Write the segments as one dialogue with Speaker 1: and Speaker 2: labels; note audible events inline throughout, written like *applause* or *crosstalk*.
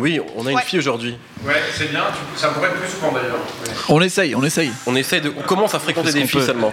Speaker 1: Oui, on a une fille aujourd'hui.
Speaker 2: Ouais, c'est bien, ça pourrait être plus souvent d'ailleurs.
Speaker 3: On essaye, on essaye.
Speaker 1: On essaye de. On commence à fréquenter des filles seulement?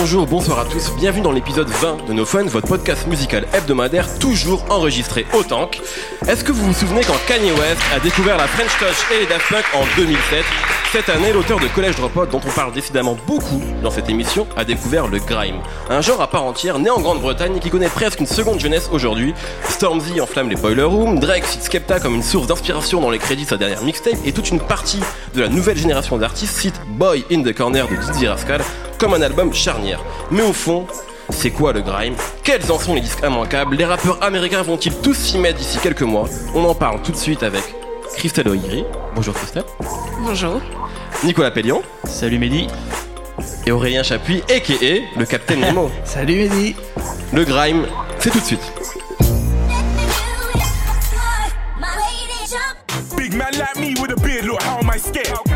Speaker 1: Bonjour, bonsoir à tous, bienvenue dans l'épisode 20 de No Fun, votre podcast musical hebdomadaire toujours enregistré au tank. Est-ce que vous vous souvenez quand Kanye West a découvert la French Touch et les Daft en 2007 Cette année, l'auteur de Collège Dropout, dont on parle décidément beaucoup dans cette émission, a découvert le grime. Un genre à part entière, né en Grande-Bretagne et qui connaît presque une seconde jeunesse aujourd'hui. Stormzy enflamme les Boiler Room, Drake cite Skepta comme une source d'inspiration dans les crédits de sa dernière mixtape et toute une partie de la nouvelle génération d'artistes cite Boy in the Corner de Dizzy Rascal comme un album charnière. Mais au fond, c'est quoi le grime? Quels en sont les disques immanquables? Les rappeurs américains vont-ils tous s'y mettre d'ici quelques mois? On en parle tout de suite avec Christelle O'Hiri. Bonjour Christelle.
Speaker 4: Bonjour.
Speaker 1: Nicolas Pellion.
Speaker 3: Salut Mehdi.
Speaker 1: Et Aurélien Chapuis, a.k.a. le Capitaine Nemo. *laughs*
Speaker 3: Salut Mehdi.
Speaker 1: Le grime, c'est tout de suite. Big man like me with a beard, look how am I scared?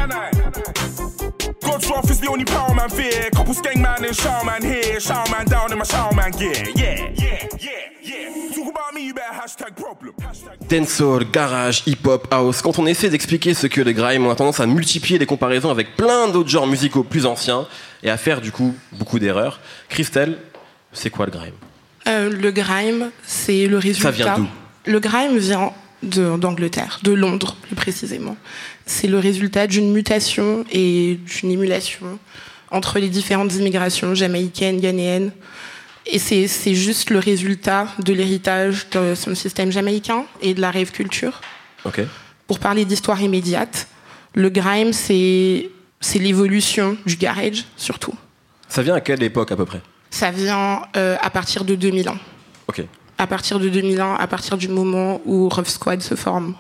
Speaker 1: The only power man fear. Couple skeng man and shower man here, shower man down in my shower man gear. Yeah, yeah, yeah, yeah. Talk about me, you better hashtag problem. Dancehall, garage, hip-hop, house. Quand on essaie d'expliquer ce que le grime, on a tendance à multiplier les comparaisons avec plein d'autres genres musicaux plus anciens et à faire du coup beaucoup d'erreurs. Christelle, c'est quoi le grime?
Speaker 4: Euh, Le grime, c'est le résultat.
Speaker 1: Ça vient d'où?
Speaker 4: Le grime vient d'Angleterre, de, Londres plus précisément. C'est le résultat d'une mutation et d'une émulation entre les différentes immigrations jamaïcaines, ghanéennes. Et c'est juste le résultat de l'héritage de son système jamaïcain et de la rêve culture. Pour parler d'histoire immédiate, le grime, c'est l'évolution du garage, surtout.
Speaker 1: Ça vient à quelle époque à peu près?
Speaker 4: Ça vient euh, à partir de 2000 ans.
Speaker 1: Ok
Speaker 4: à partir de 2001, à partir du moment où Rough Squad se forme.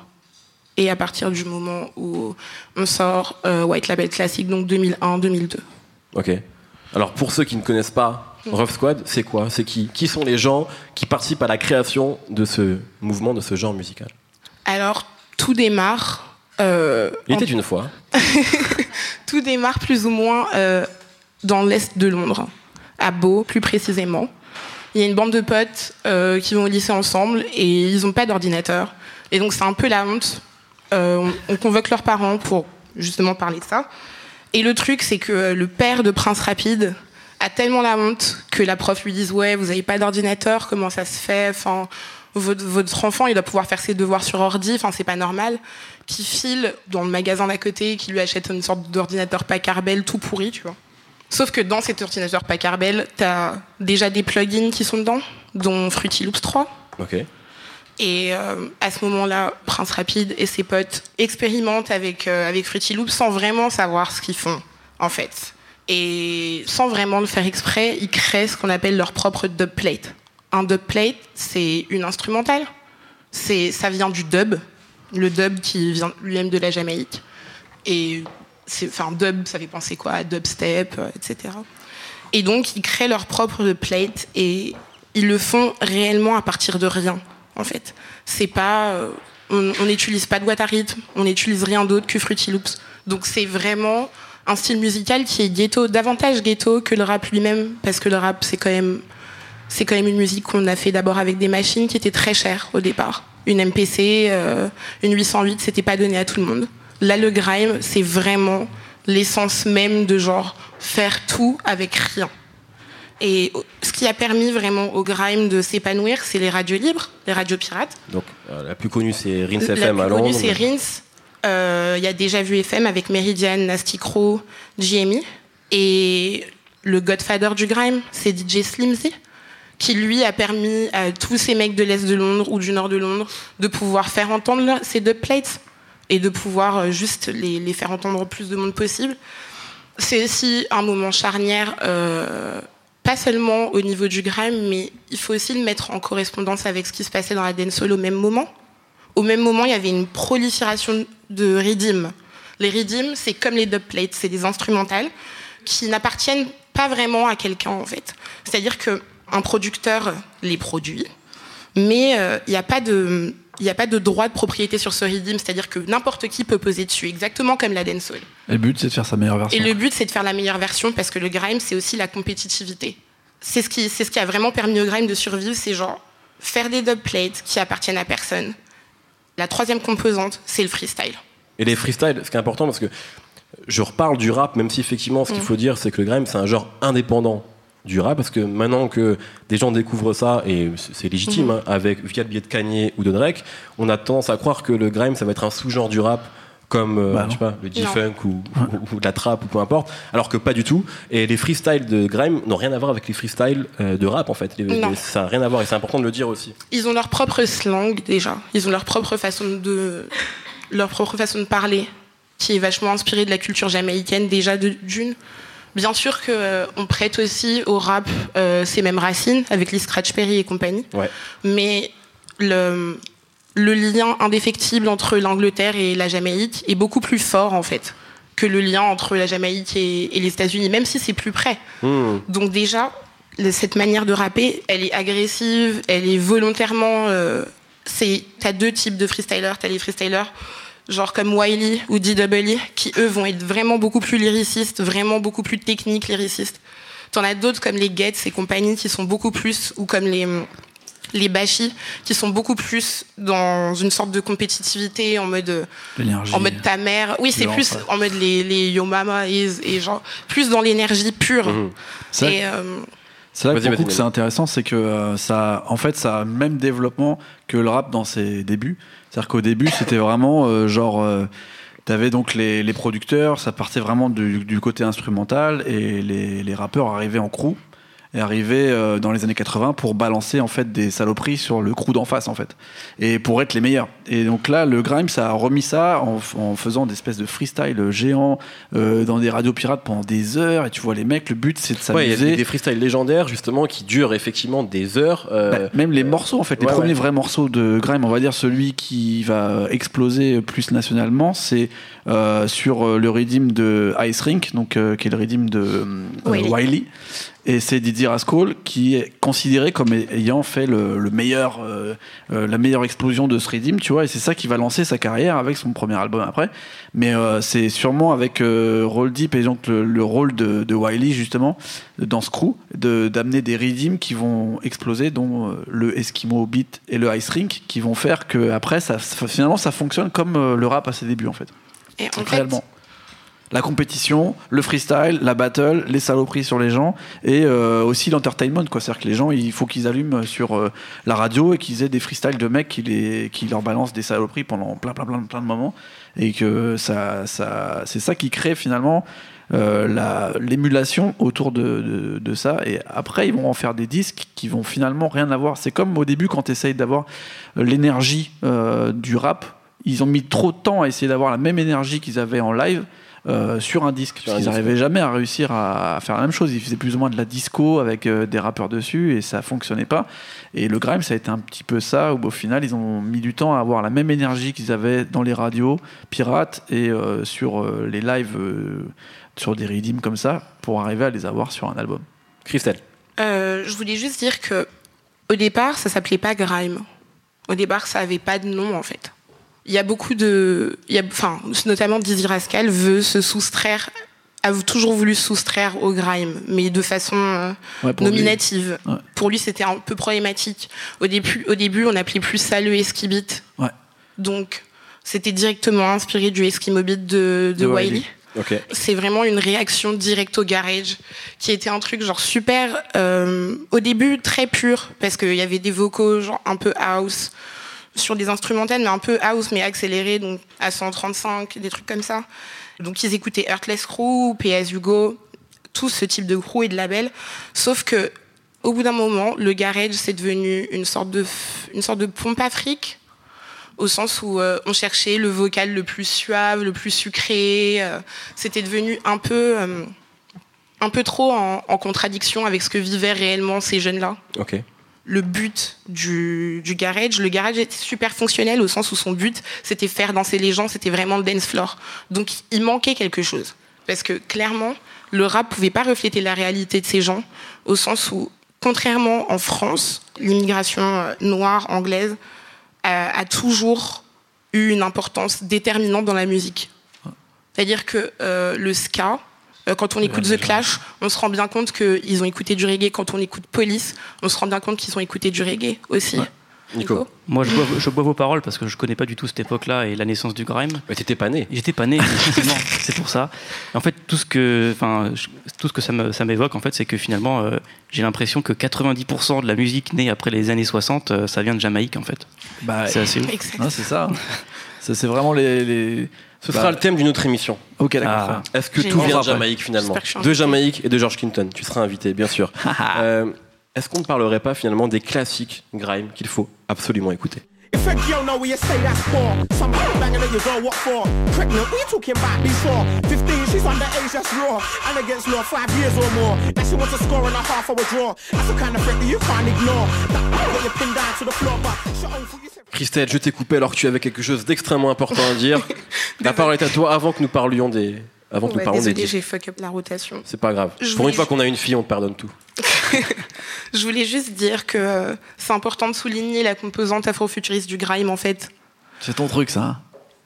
Speaker 4: Et à partir du moment où on sort euh, White Label Classic, donc 2001-2002.
Speaker 1: Ok. Alors pour ceux qui ne connaissent pas Rough Squad, c'est quoi? C'est qui Qui sont les gens qui participent à la création de ce mouvement, de ce genre musical?
Speaker 4: Alors tout démarre. Euh,
Speaker 1: Il était une fois. *laughs*
Speaker 4: tout démarre plus ou moins euh, dans l'est de Londres, à Beau plus précisément. Il y a une bande de potes qui vont au lycée ensemble et ils n'ont pas d'ordinateur. Et donc c'est un peu la honte. Euh, on, convoque leurs parents pour justement parler de ça. Et le truc, c'est que le père de Prince Rapide a tellement la honte que la prof lui dise ouais, vous n'avez pas d'ordinateur, comment ça se fait? Enfin, votre, enfant, il doit pouvoir faire ses devoirs sur ordi. Enfin, c'est pas normal. Qui file dans le magasin d'à côté, qui lui achète une sorte d'ordinateur Packard tout pourri, tu vois. Sauf que dans cet ordinateur Packard Bell, tu as déjà des plugins qui sont dedans, dont Fruity Loops 3.
Speaker 1: Ok.
Speaker 4: Et euh, à ce moment-là, Prince Rapide et ses potes expérimentent avec, euh, avec Fruity Loops sans vraiment savoir ce qu'ils font, en fait. Et sans vraiment le faire exprès, ils créent ce qu'on appelle leur propre dubplate. Un dubplate, c'est une instrumentale. C'est, ça vient du dub, le dub qui vient lui-même de la Jamaïque. Et enfin dub, ça fait penser quoi dubstep, euh, etc. Et donc ils créent leur propre plate et ils le font réellement à partir de rien, en fait. C'est pas, euh, on n'utilise pas de boîte à on n'utilise rien d'autre que Fruity Loops. Donc c'est vraiment un style musical qui est ghetto, davantage ghetto que le rap lui-même, parce que le rap c'est quand même, c'est quand même une musique qu'on a fait d'abord avec des machines qui étaient très chères au départ. Une MPC, euh, une 808, c'était pas donné à tout le monde. Là, le grime, c'est vraiment l'essence même de genre faire tout avec rien. Et ce qui a permis vraiment au grime de s'épanouir, c'est les radios libres, les radios pirates.
Speaker 1: Donc euh, la plus connue, c'est Rince FM à Londres. La plus connue,
Speaker 4: c'est Rince. Euh, il y a déjà vu FM avec Meridian, Nasty Crow, GME. Et le godfather du grime, c'est DJ Slimzy, qui lui a permis à tous ces mecs de l'Est de Londres ou du Nord de Londres de pouvoir faire entendre ces deux plates et de pouvoir euh, juste les, faire entendre au plus de monde possible. C'est aussi un moment charnière, euh, pas seulement au niveau du grime, mais il faut aussi le mettre en correspondance avec ce qui se passait dans la dancehall au même moment. Au même moment, il y avait une prolifération de rythmes. Les rythmes, c'est comme les dubplates, c'est des instrumentales qui n'appartiennent pas vraiment à quelqu'un en fait. C'est-à-dire qu'un producteur les produit, mais euh, il n'y a pas de il n'y a pas de droit de propriété sur ce rythme, c'est-à-dire que n'importe qui peut poser dessus, exactement comme la dancehall.
Speaker 3: Et le but, c'est de faire sa meilleure version.
Speaker 4: Et le but, c'est de faire la meilleure version parce que le grime, c'est aussi la compétitivité. C'est ce qui, c'est ce qui a vraiment permis au grime de survivre, c'est genre faire des dubplates qui appartiennent à personne. La troisième composante, c'est le freestyle.
Speaker 1: Et les freestyles, ce qui est important parce que je reparle du rap, même si effectivement, ce qu'il
Speaker 4: Mm.
Speaker 1: faut dire, c'est que le grime, c'est un genre indépendant du rap, parce que maintenant que des gens découvrent ça, et c'est légitime,
Speaker 4: Mhm.
Speaker 1: hein, avec via le biais de Kanye ou de Drake, on a tendance à croire que le grime, ça va être un sous-genre du rap, comme euh,
Speaker 3: Bah
Speaker 1: je sais pas, le. G-Funk ou, ou- ou la trap ou peu importe, alors que pas du tout. Et les freestyles de grime n'ont rien à voir avec les freestyles euh, de rap, en fait. Les-
Speaker 4: Non.
Speaker 1: les- ça n'a rien à voir, et c'est important de le dire aussi.
Speaker 4: Ils ont leur propre slang déjà. Ils ont leur propre façon de, leur propre façon de parler, qui est vachement inspirée de la culture jamaïcaine déjà de- d'une. Bien sûr que euh, on prête aussi au rap euh, ces mêmes racines avec les Scratch Perry et compagnie,
Speaker 1: Ouais.
Speaker 4: mais le le lien indéfectible entre l'Angleterre et la Jamaïque est beaucoup plus fort en fait que le lien entre la Jamaïque et, et les États-Unis, même si c'est plus près.
Speaker 1: Hmm.
Speaker 4: Donc déjà, cette manière de rapper, elle est agressive, elle est volontairement. Euh, c'est, t'as deux types de freestylers. T'as les freestylers genre comme Wiley ou D.W. qui eux vont être vraiment beaucoup plus lyricistes, vraiment beaucoup plus techniques lyricistes. T'en as d'autres comme les Getz et compagnie qui sont beaucoup plus, ou comme les les Bashi qui sont beaucoup plus dans une sorte de compétitivité en mode euh, en mode ta mère. Oui, c'est plus
Speaker 3: ouais.
Speaker 4: en mode les, les Yo Mama is et genre plus dans l'énergie pure.
Speaker 1: Mhm.
Speaker 4: Et euh,
Speaker 3: C'est là que pour coup que c'est intéressant, c'est que euh, ça, en fait, ça a le même développement que le rap dans ses débuts. C'est-à-dire qu'au début, c'était vraiment euh, genre, euh, t'avais donc les, les producteurs, ça partait vraiment du, du côté instrumental et les, les rappeurs arrivaient en crew et arrivaient euh, dans les années 80 pour balancer en fait des saloperies sur le crew d'en face en fait et pour être les meilleurs. Et donc là, le grime, ça a remis ça en, faisant des espèces de freestyle géants euh, dans des radios pirates pendant des heures et tu vois les mecs, le but c'est de
Speaker 1: Ouais, il y a
Speaker 3: s'amuser.
Speaker 1: des, des freestyles légendaires justement qui durent effectivement des heures. euh,
Speaker 3: Bah, même les morceaux, en fait, les
Speaker 1: ouais,
Speaker 3: premiers
Speaker 1: ouais.
Speaker 3: vrais morceaux de Grime, on va dire celui qui va exploser plus nationalement, c'est euh, sur le redeem de Ice Rink, donc euh, qui est le redeem de euh,
Speaker 4: Wiley.
Speaker 3: Et c'est Didier Rascal qui est considéré comme ayant fait le, le meilleur, euh, euh, la meilleure explosion de ce redeem, tu vois. Et c'est ça qui va lancer sa carrière avec son premier album après. Mais euh, c'est sûrement avec euh, Roll Deep et donc le, le rôle de, de Wiley justement dans ce crew de- d'amener des redeems qui vont exploser, dont euh, le Eskimo Beat et le Ice Rink, qui vont faire que après ça, finalement ça fonctionne comme euh, le rap à ses débuts en fait.
Speaker 4: et en fait.
Speaker 3: La compétition, le freestyle, la battle, les saloperies sur les gens et euh, aussi l'entertainment. C'est-à-dire que les gens, il faut qu'ils allument sur euh, la radio et qu'ils aient des freestyles de mecs qui, leur balancent des saloperies pendant plein plein plein plein de moments et que c'est ça qui crée finalement euh, la- l'émulation autour de, de, ça et après ils vont en faire des disques qui vont finalement rien avoir c'est comme au début quand tu essayes d'avoir l'énergie du rap ils ont mis trop de temps à essayer d'avoir la même énergie qu'ils avaient en live euh, sur un disque
Speaker 1: Sur
Speaker 3: parce qu'ils n'arrivaient jamais à réussir à, à faire la même chose ils faisaient plus ou moins de la disco avec euh, des rappeurs dessus et ça fonctionnait pas et le grime ça a été un petit peu ça où au final ils ont mis du temps à avoir la même énergie qu'ils avaient dans les radios pirates et euh, sur euh, les lives euh, sur des redeems comme ça pour arriver à les avoir sur un album.
Speaker 1: Christelle.
Speaker 4: euh, je voulais juste dire que au départ, ça s'appelait pas grime. Au départ, ça avait pas de nom en fait. Il y a beaucoup de, il y a, enfin, notamment Dizzy Rascal veut se soustraire, a toujours voulu se soustraire au grime, mais de façon euh,
Speaker 3: Ouais, pour lui.
Speaker 4: nominative.
Speaker 3: Ouais.
Speaker 4: Pour lui, c'était un peu problématique. Au début, au début, on appelait plus ça le Eskibit.
Speaker 3: Ouais.
Speaker 4: Donc, c'était directement inspiré du Eskimo Beat de, de,
Speaker 3: De
Speaker 4: Wiley. C'est vraiment une réaction directe au garage, qui était un truc genre super, euh, au début très pur, parce qu'il y avait des vocaux genre un peu house, sur des instrumentales, mais un peu house, mais accéléré, donc à 135, des trucs comme ça. Donc ils écoutaient Heartless Crew, PS Hugo, tout ce type de crew et de label. Sauf que, au bout d'un moment, le garage, c'est devenu une sorte de, une sorte de pompe afrique au sens où euh, on cherchait le vocal le plus suave, le plus sucré. euh, C'était devenu un peu, euh, un peu trop en, en contradiction avec ce que vivaient réellement ces jeunes-là. Le but du, garage, le garage était super fonctionnel au sens où son but, c'était faire danser les gens, c'était vraiment le dance floor. Donc il manquait quelque chose. Parce que clairement, le rap pouvait pas refléter la réalité de ces gens, au sens où, contrairement en France, l'immigration euh, noire, anglaise, a, a toujours eu une importance déterminante dans la musique. C'est-à-dire que euh, le ska, euh, quand on écoute The Clash, on se rend bien compte qu'ils ont écouté du reggae. Quand on écoute Police, on se rend bien compte qu'ils ont écouté du reggae aussi.
Speaker 1: Nico.
Speaker 5: Moi, je bois, je bois vos paroles parce que je connais pas du tout cette époque-là et la naissance du grime.
Speaker 1: Mais t'étais pas né.
Speaker 5: J'étais pas né, *laughs* c'est pour ça. En fait, tout ce que, enfin, je- tout ce que ça m'évoque, en fait, c'est que finalement, euh, j'ai l'impression que 90% de la musique née après les années 60, euh, ça vient de Jamaïque, en fait.
Speaker 3: Bah,
Speaker 5: C'est assez ouf.
Speaker 3: C'est ça. *laughs* Ça, c'est vraiment les. les-
Speaker 1: Ce
Speaker 3: Bah,
Speaker 1: sera le thème d'une autre émission.
Speaker 3: Ok, d'accord.
Speaker 5: Ah.
Speaker 1: Est-ce que tout vient de. Jamaïque finalement De. Jamaïque et de George Clinton. Tu seras invité, bien sûr. *laughs* Euh, Est-ce qu'on ne parlerait pas finalement des classiques grime qu'il faut absolument écouter?
Speaker 6: If a girl know where you say that's for, some banging at your door, what for? Pregnant, what you talking about before? 15, she's underage, that's raw. And against law, five years or more. Now she wants a score and a half a draw. That's the kind of threat that you can't ignore. That got you pinned down to the floor, but shut you.
Speaker 1: Christelle, je t'ai coupé alors que tu avais quelque chose d'extrêmement important à dire. *laughs* La parole est à toi avant que nous parlions des, avant que nous
Speaker 4: Ouais,
Speaker 1: parlions des
Speaker 4: désolée,
Speaker 1: disques.
Speaker 4: j'ai fuck up la rotation.
Speaker 1: C'est pas grave.
Speaker 4: Je
Speaker 1: Pour une fois qu'on a une fille, on te pardonne tout.
Speaker 4: Je voulais juste dire que euh, c'est important de souligner la composante afrofuturiste du grime en fait.
Speaker 3: C'est ton truc, ça. hein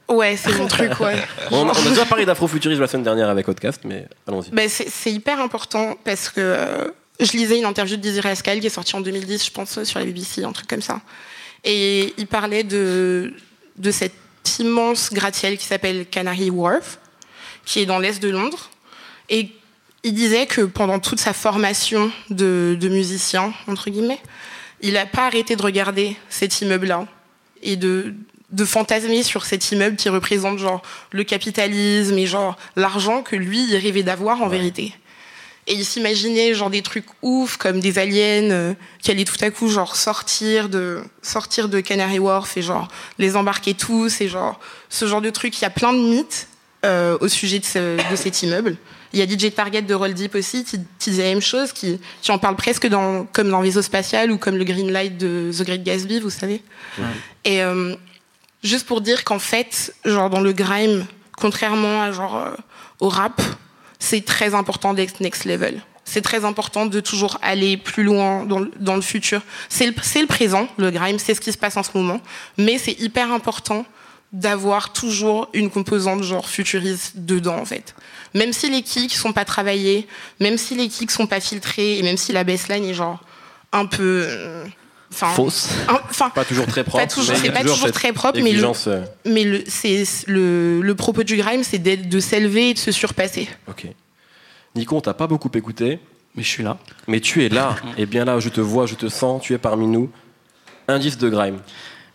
Speaker 4: Ouais, c'est mon truc, ouais. *laughs*
Speaker 1: On, on a déjà parlé d'afrofuturisme la semaine dernière avec Outcast, mais allons-y.
Speaker 4: Ben, c'est c'est hyper important parce que euh, je lisais une interview de Dizzy Rascal qui est sortie en 2010, je pense, sur la BBC, un truc comme ça. Et il parlait de, de cet immense gratte-ciel qui s'appelle Canary Wharf, qui est dans l'est de Londres. Et il disait que pendant toute sa formation de, de musicien, entre guillemets, il n'a pas arrêté de regarder cet immeuble-là et de, de fantasmer sur cet immeuble qui représente genre le capitalisme et genre l'argent que lui il rêvait d'avoir en vérité. Et il s'imaginait genre des trucs ouf comme des aliens euh, qui allaient tout à coup genre sortir de sortir de Canary Wharf et genre les embarquer tous et genre ce genre de truc. Il y a plein de mythes euh, au sujet de, ce- de cet immeuble. Il y a DJ Target de Roll Deep aussi qui, qui disait la même chose, qui, qui en parle presque dans, comme dans Vaisseau Spatial ou comme le Green Light de The Great Gatsby, vous savez. Et euh, juste pour dire qu'en fait, genre dans le grime, contrairement à genre euh, au rap, c'est très important d'être next level. C'est très important de toujours aller plus loin dans, le- dans le futur. C'est le, le présent, le grime, c'est ce qui se passe en ce moment. Mais c'est hyper important d'avoir toujours une composante genre futuriste dedans en fait. Même si les kicks sont pas travaillés, même si les kicks sont pas filtrés et même si la baseline est genre un peu euh, enfin
Speaker 3: Fausse.
Speaker 4: enfin
Speaker 1: Pas toujours très propre.
Speaker 4: pas toujours, c'est pas toujours très propre, mais le,
Speaker 1: euh,
Speaker 4: mais le, c'est le, le propos du grime, c'est de s'élever et de se surpasser.
Speaker 1: Ok. Nico, on t'a pas beaucoup écouté,
Speaker 5: Mais je suis là.
Speaker 1: mais tu es là. et bien là, je te vois, je te sens, tu es parmi nous. Indice de grime.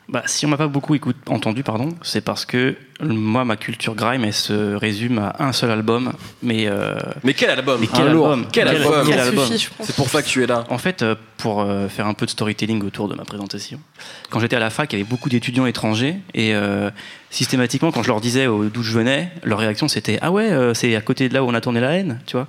Speaker 5: Bah, si on m'a pas beaucoup écoute, entendu, pardon, c'est parce que moi, ma culture grime, elle se résume à un seul album. Mais, euh,
Speaker 1: Mais quel album
Speaker 5: mais quel
Speaker 3: Un lourd.
Speaker 5: album
Speaker 1: Quel album
Speaker 5: quel.
Speaker 1: C'est pour ça que tu es là.
Speaker 5: En fait, euh, pour euh, faire un peu de storytelling autour de ma présentation, quand j'étais à la fac, il y avait beaucoup d'étudiants étrangers et euh, systématiquement, quand je leur disais d'où je venais, leur réaction c'était ah ouais, c'est à côté de là où on a tourné la haine, tu vois.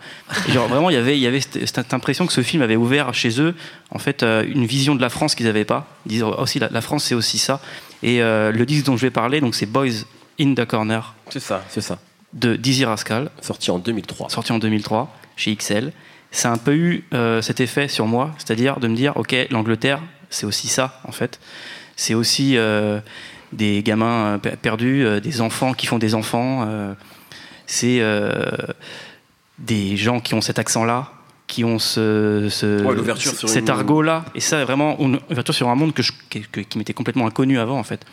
Speaker 5: Et genre vraiment, il y avait, il y avait cette, impression que ce film avait ouvert chez eux, en fait, une vision de la France qu'ils n'avaient pas. Ils disaient aussi la, la France c'est aussi ça. Et euh, le disque dont je vais parler, donc c'est Boys in the Corner
Speaker 1: C'est ça, c'est ça.
Speaker 5: de Dizzy Rascal
Speaker 1: Sorti en 2003.
Speaker 5: sorti en 2003 chez XL. Ça a un peu eu euh, cet effet sur moi, c'est-à-dire de me dire, ok, l'Angleterre, c'est aussi ça, en fait. C'est aussi euh, des gamins euh, per- perdus, euh, des enfants qui font des enfants. c'est des gens qui ont cet accent-là, qui ont ce, ce-
Speaker 1: Ouais, l'ouverture sur
Speaker 5: cet
Speaker 1: une-
Speaker 5: argot-là. Et ça, vraiment, une ouverture sur un monde que je- qui, que- qui m'était complètement inconnu avant, en fait.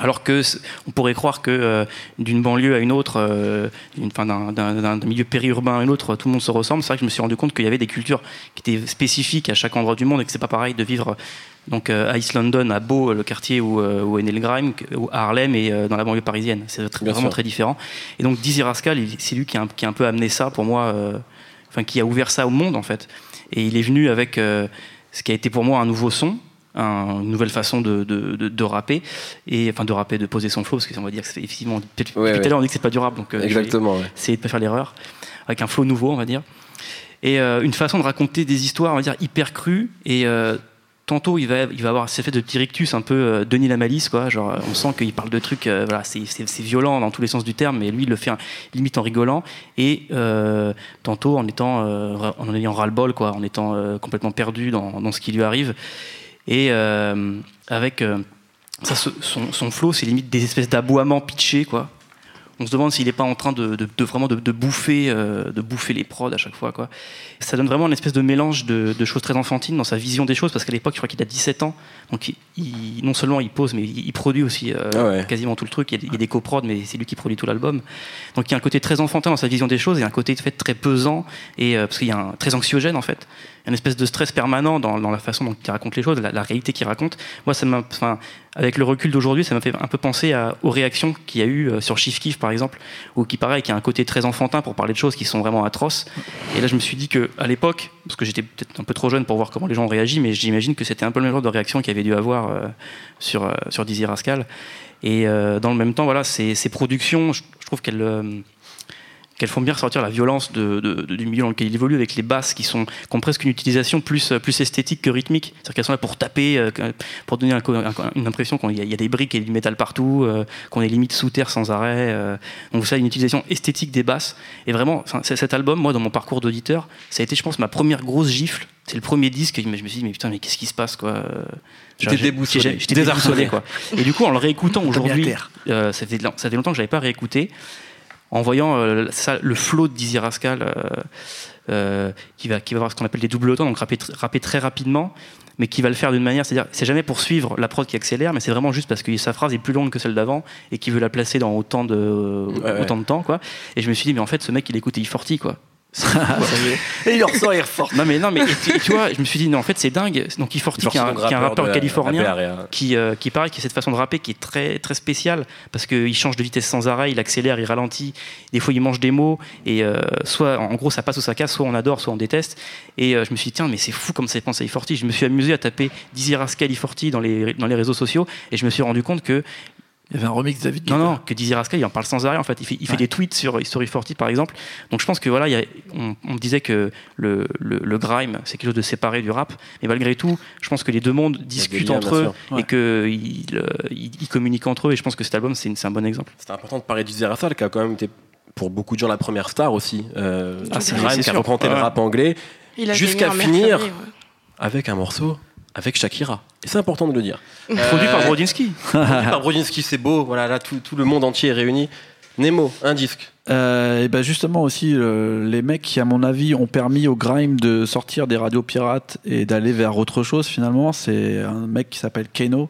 Speaker 5: Alors que on pourrait croire que euh, d'une banlieue à une autre, euh, d'un- milieu périurbain à un autre, tout le monde se ressemble. C'est vrai que je me suis rendu compte qu'il y avait des cultures qui étaient spécifiques à chaque endroit du monde et que c'est pas pareil de vivre donc euh, à East London, à Beau, le quartier où, euh, où est né le grime, que- ou à Harlem et euh, dans la banlieue parisienne. C'est vraiment
Speaker 1: sûr.
Speaker 5: très différent. Et donc Dizzy Rascal, c'est lui qui a, un- qui a un peu amené ça pour moi, euh, enfin qui a ouvert ça au monde en fait. Et il est venu avec euh, ce qui a été pour moi un nouveau son, un- une nouvelle façon de, de, de- de rapper et enfin de rapper, de poser son flow parce qu'on va dire que c'est effectivement depuis, tout à l'heure on dit que c'est pas durable donc euh,
Speaker 1: Exactement. ouais.
Speaker 5: essayer de pas faire l'erreur avec un flow nouveau on va dire et euh, une façon de raconter des histoires on va dire hyper crues et euh, tantôt il va il va avoir cet effet de petit rictus un peu euh, Denis la malice quoi genre on sent qu'il parle de trucs euh, voilà c'est, violent dans tous les sens du terme mais lui il le fait un- limite en rigolant et euh, tantôt en étant en ayant ras le bol quoi en étant complètement perdu dans, dans ce qui lui arrive et euh, avec euh, son, son flow, c'est limite des espèces d'aboiements pitchés, quoi. On se demande s'il n'est pas en train de, de- de vraiment de, de bouffer, euh, de bouffer les prods à chaque fois, quoi. Ça donne vraiment une espèce de mélange de, choses très enfantines dans sa vision des choses, parce qu'à l'époque, je crois qu'il a 17 ans, donc il, non seulement il pose, mais il, il produit aussi euh,
Speaker 1: Ah ouais.
Speaker 5: quasiment tout le truc. Il y a, des- il y a des coprods, mais c'est lui qui produit tout l'album. Donc il y a un côté très enfantin dans sa vision des choses et un côté fait très pesant et euh, parce qu'il y a un très anxiogène en fait, Il y a une espèce de stress permanent dans, dans la façon dont il raconte les choses, la, la réalité qu'il raconte. Moi, ça m'a, avec le recul d'aujourd'hui, ça m'a fait un peu penser à- aux réactions qu'il y a eu sur Chief Keef par exemple, ou qui pareil, qui a un côté très enfantin pour parler de choses qui sont vraiment atroces. Et là, je me suis dit que à l'époque, parce que j'étais peut-être un peu trop jeune pour voir comment les gens ont réagi, mais j'imagine que c'était un peu le même genre de réaction qu'il y avait dû avoir euh, sur euh, sur Dizzy Rascal. Et euh, dans le même temps, voilà, ces, ces productions, je, trouve qu'elles qu'elles font bien ressortir la violence de- de- de- du milieu dans lequel il évolue, avec les basses qui, sont, qui ont presque une utilisation plus, euh, plus esthétique que rythmique. C'est-à-dire qu'elles sont là pour taper, euh, pour donner un co- un- une impression qu'il y, a- il y a des briques et du métal partout, euh, qu'on est limite sous terre sans arrêt. euh. donc ça, une utilisation esthétique des basses. Et vraiment, cet album, moi, dans mon parcours d'auditeur, ça a été, je pense, ma première grosse gifle. C'est le premier disque, et je me suis dit, mais putain, mais qu'est-ce qui se passe, quoi
Speaker 1: J'étais déboussolé.
Speaker 5: J'étais déboussolé, quoi. *laughs* Et du coup, en le réécoutant aujourd'hui,
Speaker 3: clair.
Speaker 5: euh, ça, fait, ça fait longtemps que je l'avais pas réécouté. En voyant euh, ça, le flow de Dizzy Rascal, euh, euh, qui, va, qui va avoir ce qu'on appelle des double temps, donc rapper, rapper très rapidement, mais qui va le faire d'une manière, c'est-à-dire, c'est jamais pour suivre la prod qui accélère, mais c'est vraiment juste parce que sa phrase est plus longue que celle d'avant et qu'il veut la placer dans autant de,
Speaker 1: ouais.
Speaker 5: autant de temps, quoi. Et je me suis dit, mais en fait, ce mec, il écoute E40, quoi.
Speaker 3: Et il ressort, il ressort.
Speaker 5: Non, mais non, mais et tu, tu vois, je me suis dit, non, en fait, c'est dingue. Donc, E40, qui est un, qui est un rappeur californien qui, euh, qui pareil, qui a cette façon de rapper qui est très, très spéciale parce qu'il change de vitesse sans arrêt, il accélère, il ralentit, des fois il mange des mots et euh, soit en gros ça passe ou ça casse, soit on adore, soit on déteste. Et euh, je me suis dit, tiens, mais c'est fou comme ça pense à E40. Je me suis amusé à taper Dizzy Rascal E40 dans les, dans les réseaux sociaux et je me suis rendu compte que
Speaker 3: Il y avait un remix de David
Speaker 5: non,
Speaker 3: Guetta.
Speaker 5: non, que Dizzy Rascal, il en parle sans arrêt en fait. Il fait, il fait
Speaker 3: Ouais.
Speaker 5: des tweets sur History 40 par exemple. Donc je pense que voilà, il y a- on, disait que le, le, le grime, c'est quelque chose de séparé du rap. Mais malgré tout, je pense que les deux mondes discutent
Speaker 1: liens,
Speaker 5: entre eux.
Speaker 3: Ouais.
Speaker 5: et qu'ils ils- ils communiquent entre eux. Et je pense que cet album, c'est un bon exemple.
Speaker 1: C'était important de parler du Zerasal qui a quand même été pour beaucoup de gens la première star aussi. Euh,
Speaker 5: Ah, c'est-
Speaker 1: qui a représenté le rap anglais Jusqu'à finir. Avec un morceau avec Shakira. Et c'est important de le dire.
Speaker 5: Produit par Brodinski.
Speaker 1: Produit par Brodinski, c'est beau. Voilà, là tout, tout le monde entier est réuni. Nemo, un disque.
Speaker 3: Euh, et ben justement aussi euh, les mecs qui à mon avis ont permis au grime de sortir des radios pirates et d'aller vers autre chose finalement c'est un mec qui s'appelle Keno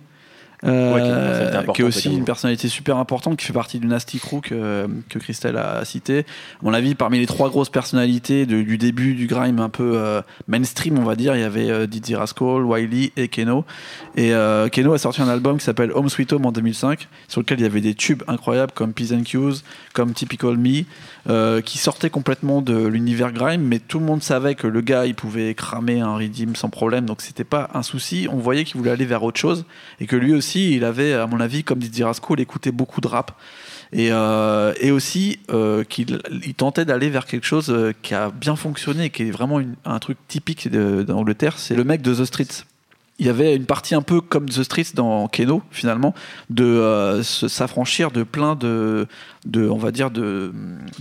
Speaker 3: euh,
Speaker 1: Ouais, qui est
Speaker 3: aussi une personnalité super importante qui fait partie du Nasty Crew que, que Christelle a cité. À mon avis parmi les trois grosses personnalités de- du début du grime un peu euh, mainstream on va dire il y avait euh, Dizzy Rascal, Wiley et Keno. Et euh, Keno a sorti un album qui s'appelle Home Sweet Home en 2005 sur lequel il y avait des tubes incroyables comme Peace and Cues comme Typical Me euh, qui sortait complètement de l'univers grime, mais tout le monde savait que le gars il pouvait cramer un redeem sans problème, donc c'était pas un souci. On voyait qu'il voulait aller vers autre chose et que lui aussi, il avait, à mon avis, comme dit Rasco, il écoutait beaucoup de rap. Et, euh, et aussi euh, qu'il il tentait d'aller vers quelque chose euh, qui a bien fonctionné, qui est vraiment un truc typique d'Angleterre, c'est le mec de The Streets. Il y avait une partie un peu comme The Streets dans Keno, finalement, de s'affranchir de plein de, de, on va dire, de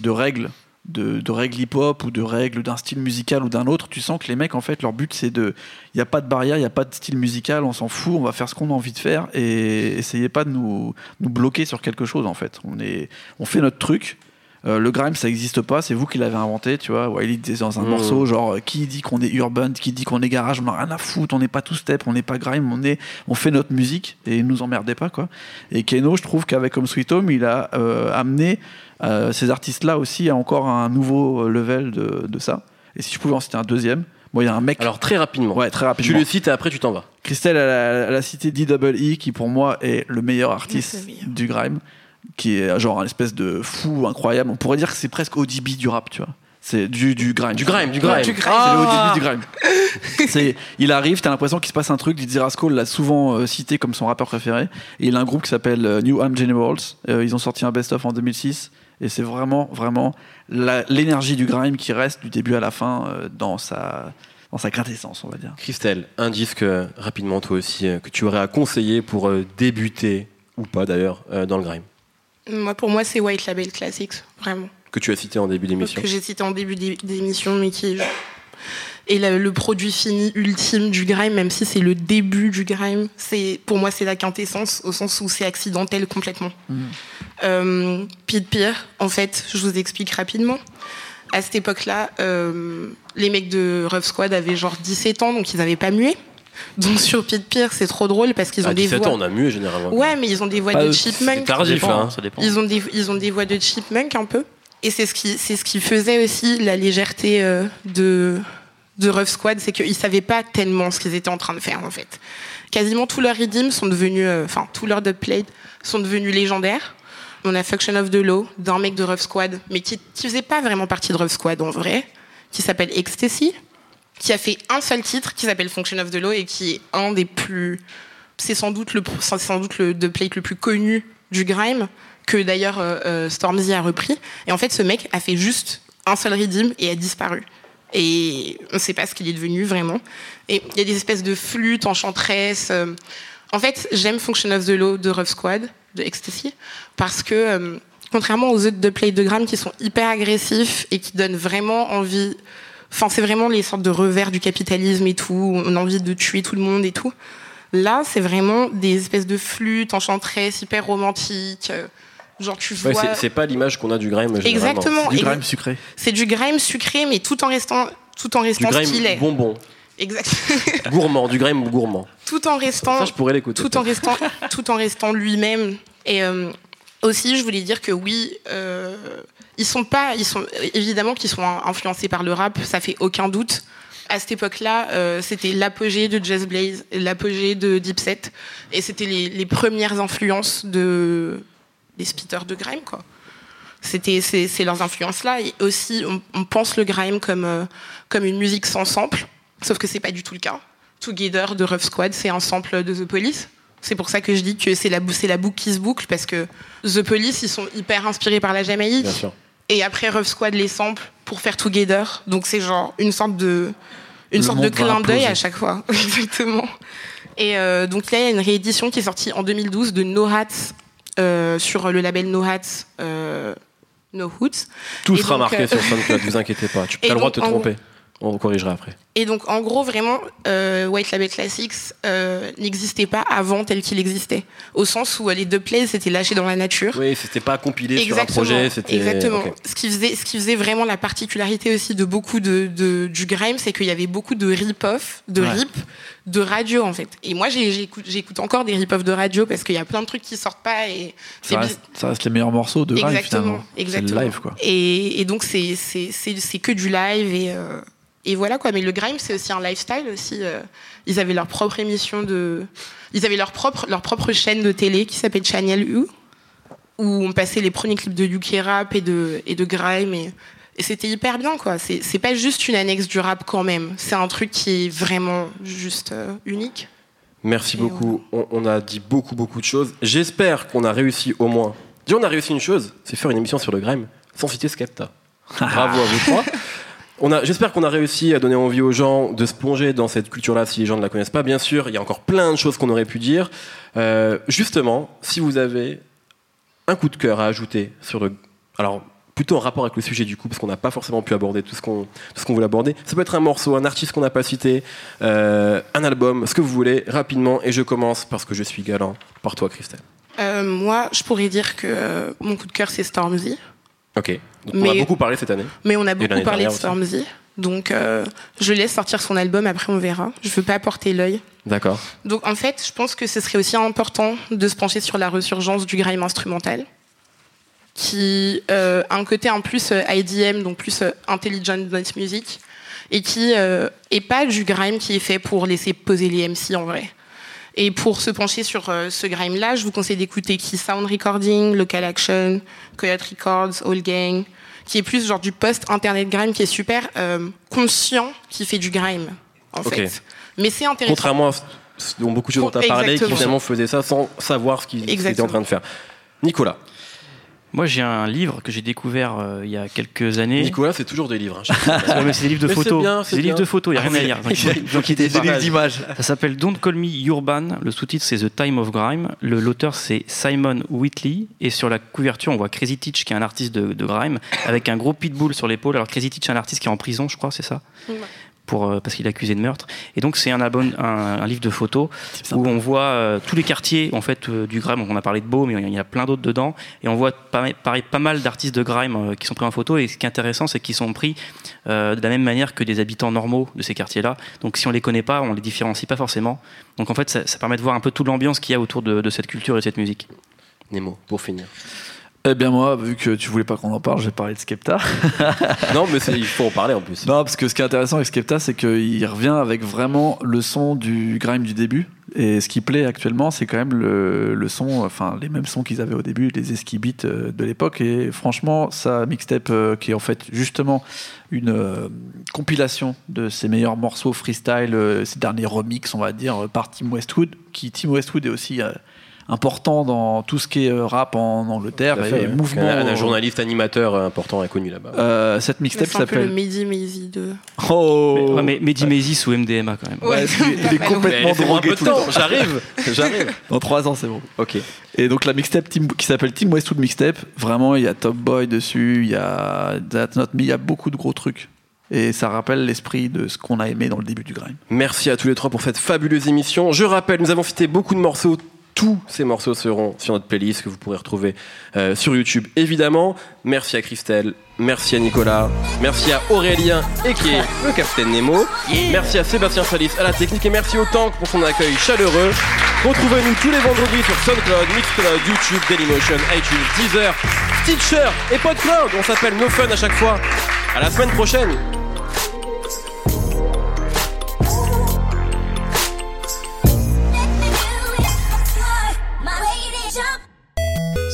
Speaker 3: règles, de, règles hip-hop ou de règles d'un style musical ou d'un autre. Tu sens que les mecs, en fait, leur but, c'est de. Il n'y a pas de barrière, il n'y a pas de style musical, on s'en fout, on va faire ce qu'on a envie de faire et essayez pas de nous, nous bloquer sur quelque chose, en fait. On, est, on fait notre truc. Euh, le grime, ça n'existe pas, c'est vous qui l'avez inventé, tu vois. Wiley disait dans un
Speaker 1: Mmh.
Speaker 3: morceau, genre, euh, qui dit qu'on est urban, qui dit qu'on est garage, on n'a rien à foutre, on n'est pas tout step, on n'est pas grime, on, est, on fait notre musique et nous emmerdez pas, quoi. Et Keno, je trouve qu'avec Home Sweet Home, il a euh, amené euh, ces artistes-là aussi à encore un nouveau level de, de ça. Et si je pouvais en citer un deuxième, moi, il y a un mec.
Speaker 1: Alors très rapidement.
Speaker 3: ouais, très
Speaker 1: tu
Speaker 3: rapidement.
Speaker 1: le cites et après tu t'en vas.
Speaker 3: Christelle, elle a, elle a cité D-Double-E, qui pour moi est le meilleur artiste
Speaker 4: le meilleur.
Speaker 3: du grime, qui est genre un espèce de fou incroyable. On pourrait dire que c'est presque ODB du rap, tu vois. C'est du, du grime.
Speaker 1: Du grime, du grime.
Speaker 4: Du grime.
Speaker 3: C'est le
Speaker 4: Ah.
Speaker 3: ODB du grime. *laughs* C'est- il arrive, t'as l'impression qu'il se passe un truc. Dizzy Rascal l'a souvent euh, cité comme son rappeur préféré. Et il a un groupe qui s'appelle euh, New Am Generals. Euh, ils ont sorti un best-of en 2006. Et c'est vraiment, vraiment la- l'énergie du grime qui reste du début à la fin euh, dans sa, dans sa quintessence, on va dire.
Speaker 1: Christelle, un disque rapidement toi aussi que tu aurais à conseiller pour débuter ou pas d'ailleurs dans le grime
Speaker 4: Moi, pour moi, c'est White Label Classics, vraiment.
Speaker 1: que tu as cité en début d'émission.
Speaker 4: Que j'ai cité en début d'é- d'émission, mais qui. Et le, le produit fini ultime du grime, même si c'est le début du grime, c'est pour moi c'est la quintessence au sens où c'est accidentel complètement. Euh, Pete Peer, en fait, je vous explique rapidement. À cette époque-là, euh, les mecs de Rough Squad avaient genre 17 ans, donc ils n'avaient pas mué. Donc sur Pete Peer, c'est trop drôle parce qu'ils ont
Speaker 1: À
Speaker 4: des
Speaker 1: 17
Speaker 4: voix.
Speaker 1: ans, on a mué généralement.
Speaker 4: Ouais, mais ils ont des voix
Speaker 3: Pas
Speaker 4: de chipmunk.
Speaker 1: C'est tardif,
Speaker 5: Ça dépend,
Speaker 1: hein.
Speaker 5: ça dépend.
Speaker 4: Ils ont des, ils ont des voix de chipmunk un peu. Et c'est ce qui, c'est ce qui faisait aussi la légèreté euh, de, de Rough Squad, c'est qu'ils savaient pas tellement ce qu'ils étaient en train de faire en fait. Quasiment tous leurs redeems sont devenus, euh, enfin tous leurs dubplates sont devenus légendaires. On a Function of the Law d'un mec de Rough Squad, mais qui, qui faisait pas vraiment partie de Rough Squad en vrai, qui s'appelle Ecstasy, qui a fait un seul titre qui s'appelle Function of the Law et qui est un des plus c'est sans doute le sans doute le dubplate le plus connu du grime que d'ailleurs euh, euh, Stormzy a repris. Et en fait ce mec a fait juste un seul redeem et a disparu. Et on ne sait pas ce qu'il est devenu vraiment. Et il y a des espèces de flûtes enchanteresses euh. en fait j'aime Function of the Law de Rough Squad de Ecstasy parce que euh, contrairement aux autres dubplates de grime qui sont hyper agressifs et qui donnent vraiment envie Enfin, c'est vraiment les sortes de revers du capitalisme et tout. On a envie de tuer tout le monde et tout. Là, c'est vraiment des espèces de flûtes enchanteresses, hyper romantiques. euh, Genre, tu vois.
Speaker 1: c'est- c'est pas l'image qu'on a du grime généralement.
Speaker 4: Exactement.
Speaker 3: Du grime sucré.
Speaker 4: C'est du grime sucré, mais tout en restant, tout en
Speaker 1: Du
Speaker 4: restant
Speaker 1: grime
Speaker 4: stylé.
Speaker 1: bonbon.
Speaker 4: Exact. *laughs*
Speaker 1: Gourmand, du grime gourmand.
Speaker 4: tout en restant
Speaker 1: Ça, je pourrais l'écouter.
Speaker 4: tout en restant tout en restant lui-même et euh, aussi je voulais dire que oui euh, ils sont pas ils sont évidemment qu'ils sont influencés par le rap ça fait aucun doute à cette époque-là, euh, c'était l'apogée de Jazz Blaze, l'apogée de Dipset, et c'était les, premières influences de des spitters de grime, quoi. C'était c'est leurs influences là, et aussi on, pense le grime comme euh, comme une musique sans sample, sauf que c'est pas du tout le cas. Together de Rough Squad, c'est un sample de The Police. C'est pour ça que je dis que c'est la, bou- la boucle qui se boucle, parce que The Police, ils sont hyper inspirés par la Jamaïque.
Speaker 1: Bien sûr.
Speaker 4: Et après, Rough Squad les sample pour faire Together. Donc c'est genre une sorte de, une
Speaker 3: Le
Speaker 4: sorte de clin d'œil à chaque fois. *laughs* Exactement. Et euh, donc là, il y a une réédition qui est sortie en 2012 de No Hats euh, sur le label No Hats, euh, No Hoods.
Speaker 1: Tout
Speaker 4: Et
Speaker 1: sera
Speaker 4: donc,
Speaker 1: marqué sur SoundCloud, vous inquiétez pas. Tu *laughs* as le droit de te tromper. On corrigera après.
Speaker 4: Et donc, en gros, vraiment, euh, White Label Classics euh, n'existait pas avant tel qu'il existait. Au sens où euh, les deux plays étaient lâchés dans la nature.
Speaker 1: Oui, c'était pas compilé sur un projet, c'était.
Speaker 4: Exactement.
Speaker 1: ok.
Speaker 4: Ce, qui faisait, ce qui faisait vraiment la particularité aussi de beaucoup de, de- du grime, c'est qu'il y avait beaucoup de rip-off, de
Speaker 3: Ouais.
Speaker 4: rip, de radio en fait. Et moi, j'écoute encore des rip-off de radio parce qu'il y a plein de trucs qui sortent pas et c'est
Speaker 3: Ça reste, ça reste les meilleurs morceaux de grime
Speaker 4: Exactement,
Speaker 3: finalement. C'est
Speaker 4: exactement.
Speaker 3: le live quoi.
Speaker 4: Et, et donc c'est c'est c'est c'est que du live et euh, et voilà quoi. Mais le grime c'est aussi un lifestyle aussi. euh. ils avaient leur propre émission de, ils avaient leur propre leur propre chaîne de télé qui s'appelle Channel U où on passait les premiers clips de UK rap et de et de grime et, et c'était hyper bien quoi. C'est c'est pas juste une annexe du rap quand même. C'est un truc qui est vraiment juste euh, unique.
Speaker 1: Merci
Speaker 4: Et
Speaker 1: beaucoup. On, on a dit beaucoup, beaucoup de choses. J'espère qu'on a réussi au moins. Dis, on a réussi une chose, c'est faire une émission sur le grime sans citer Skepta. *laughs* Bravo à vous trois. J'espère qu'on a réussi à donner envie aux gens de se plonger dans cette culture-là si les gens ne la connaissent pas. Bien sûr, il y a encore plein de choses qu'on aurait pu dire. Euh, justement, si vous avez un coup de cœur à ajouter sur le, alors plutôt en rapport avec le sujet du coup, parce qu'on n'a pas forcément pu aborder tout ce qu'on, qu'on voulait aborder. Ça peut être un morceau, un artiste qu'on n'a pas cité, euh, un album, ce que vous voulez, rapidement. Et je commence parce que je suis galant par toi, Christelle.
Speaker 4: Euh, moi, je pourrais dire que mon coup de cœur c'est Stormzy.
Speaker 1: Ok. Donc, On a
Speaker 4: Mais-
Speaker 1: beaucoup parlé cette année.
Speaker 4: Mais on a beaucoup parlé de
Speaker 1: aussi.
Speaker 4: Stormzy. Donc, euh, je laisse sortir son album, après on verra. Je veux pas porter l'œil.
Speaker 1: D'accord.
Speaker 4: Donc, en fait, je pense que ce serait aussi important de se pencher sur la resurgence du grime instrumental, qui euh, a un côté en plus euh, IDM, donc plus Intelligent Dance Music, et qui euh, est pas du grime qui est fait pour laisser poser les MC en vrai. Et pour se pencher sur euh, ce grime-là, je vous conseille d'écouter Key Sound Recording, Local Action, Coyote Records, All Gang, qui est plus genre du post-internet grime, qui est super euh, conscient, qui fait du grime, en fait. Mais c'est intéressant.
Speaker 1: Contrairement à ce dont beaucoup de choses dont tu as parlé, qui finalement faisaient ça sans savoir ce qu'ils étaient en train de faire. Nicolas.
Speaker 5: Moi, j'ai un livre que j'ai découvert euh, il y a quelques années.
Speaker 1: Nicolas, c'est toujours des livres. hein.
Speaker 5: Ouais, *laughs* mais c'est des livres de
Speaker 1: c'est
Speaker 5: photos.
Speaker 1: bien,
Speaker 5: C'est des livres de photos, il n'y a rien à lire. *laughs* vous inquiétez pas.
Speaker 1: livres
Speaker 3: d'images.
Speaker 5: Ça s'appelle Don't Call Me Urban. Le sous-titre, c'est The Time of Grime. Le- L'auteur, c'est Simon Whitley. Et sur la couverture, on voit Crazy Teach, qui est un artiste de, de grime, avec un gros pitbull sur l'épaule. Alors, Crazy Teach, c'est un artiste qui est en prison, je crois, c'est ça?
Speaker 4: Ouais.
Speaker 5: Pour, euh, parce qu'il est accusé de meurtre. Et donc c'est un, un, un livre de photos où on voit euh, tous les quartiers en fait euh, du grime. On a parlé de Beau, mais il y en a plein d'autres dedans. Et on voit pareil, pareil, pas mal d'artistes de grime qui sont pris en photo. Et ce qui est intéressant, c'est qu'ils sont pris de la même manière que des habitants normaux de ces quartiers-là. Donc si on les connaît pas, on les différencie pas forcément. Donc en fait, ça, ça permet de voir un peu toute l'ambiance qu'il y a autour de, de cette culture et de cette musique.
Speaker 1: Nemo, pour finir.
Speaker 3: Eh bien moi, vu que tu voulais pas qu'on en parle, je vais parler de Skepta. *laughs*
Speaker 1: non, mais il faut en parler en plus.
Speaker 3: Non, parce que ce qui est intéressant avec Skepta, c'est qu'il revient avec vraiment le son du grime du début. Et ce qui plaît actuellement, c'est quand même le, le son, enfin les mêmes sons qu'ils avaient au début, les beats euh, de l'époque. Et franchement, sa mixtape, euh, qui est en fait justement une euh, compilation de ses meilleurs morceaux freestyle, ses derniers remix, on va dire, par Tim Westwood, qui Tim Westwood est aussi euh, important dans tout ce qui est euh, rap en Angleterre
Speaker 1: fait,
Speaker 3: et
Speaker 1: ouais.
Speaker 3: mouvement.
Speaker 1: Un, un
Speaker 3: euh,
Speaker 1: journaliste animateur euh, important et connu là-bas.
Speaker 3: euh, cette mixtape
Speaker 4: C'est un peu le
Speaker 3: s'appelle.
Speaker 4: Midi Maisie de.
Speaker 3: Oh
Speaker 5: Mais, ouais, Mehdi Maizy sous MDMA quand même.
Speaker 3: Ouais, *laughs* il est- complètement drogué
Speaker 1: peu
Speaker 3: tout
Speaker 1: de
Speaker 3: le temps,
Speaker 1: j'arrive, j'arrive. *laughs*
Speaker 3: Dans 3 ans, c'est bon.
Speaker 1: Ok.
Speaker 3: Et donc la mixtape Team- qui s'appelle Team Westwood Mixtape, vraiment il y a Top Boy dessus, il y a That's Not Me, il y a beaucoup de gros trucs. Et ça rappelle l'esprit de ce qu'on a aimé dans le début du grime.
Speaker 1: Merci à tous les trois pour cette fabuleuse émission. Je rappelle, nous avons cité beaucoup de morceaux. Tous ces morceaux seront sur notre playlist que vous pourrez retrouver euh, sur YouTube, évidemment. Merci à Christelle, merci à Nicolas, merci à Aurélien et qui est le Capitaine Nemo. Merci à Sébastien Salis à la technique et merci au Tank pour son accueil chaleureux. Retrouvez-nous tous les vendredis sur SoundCloud, Mixcloud, YouTube, Dailymotion, iTunes, Deezer, Stitcher et PodCloud. On s'appelle No Fun à chaque fois. À la semaine prochaine.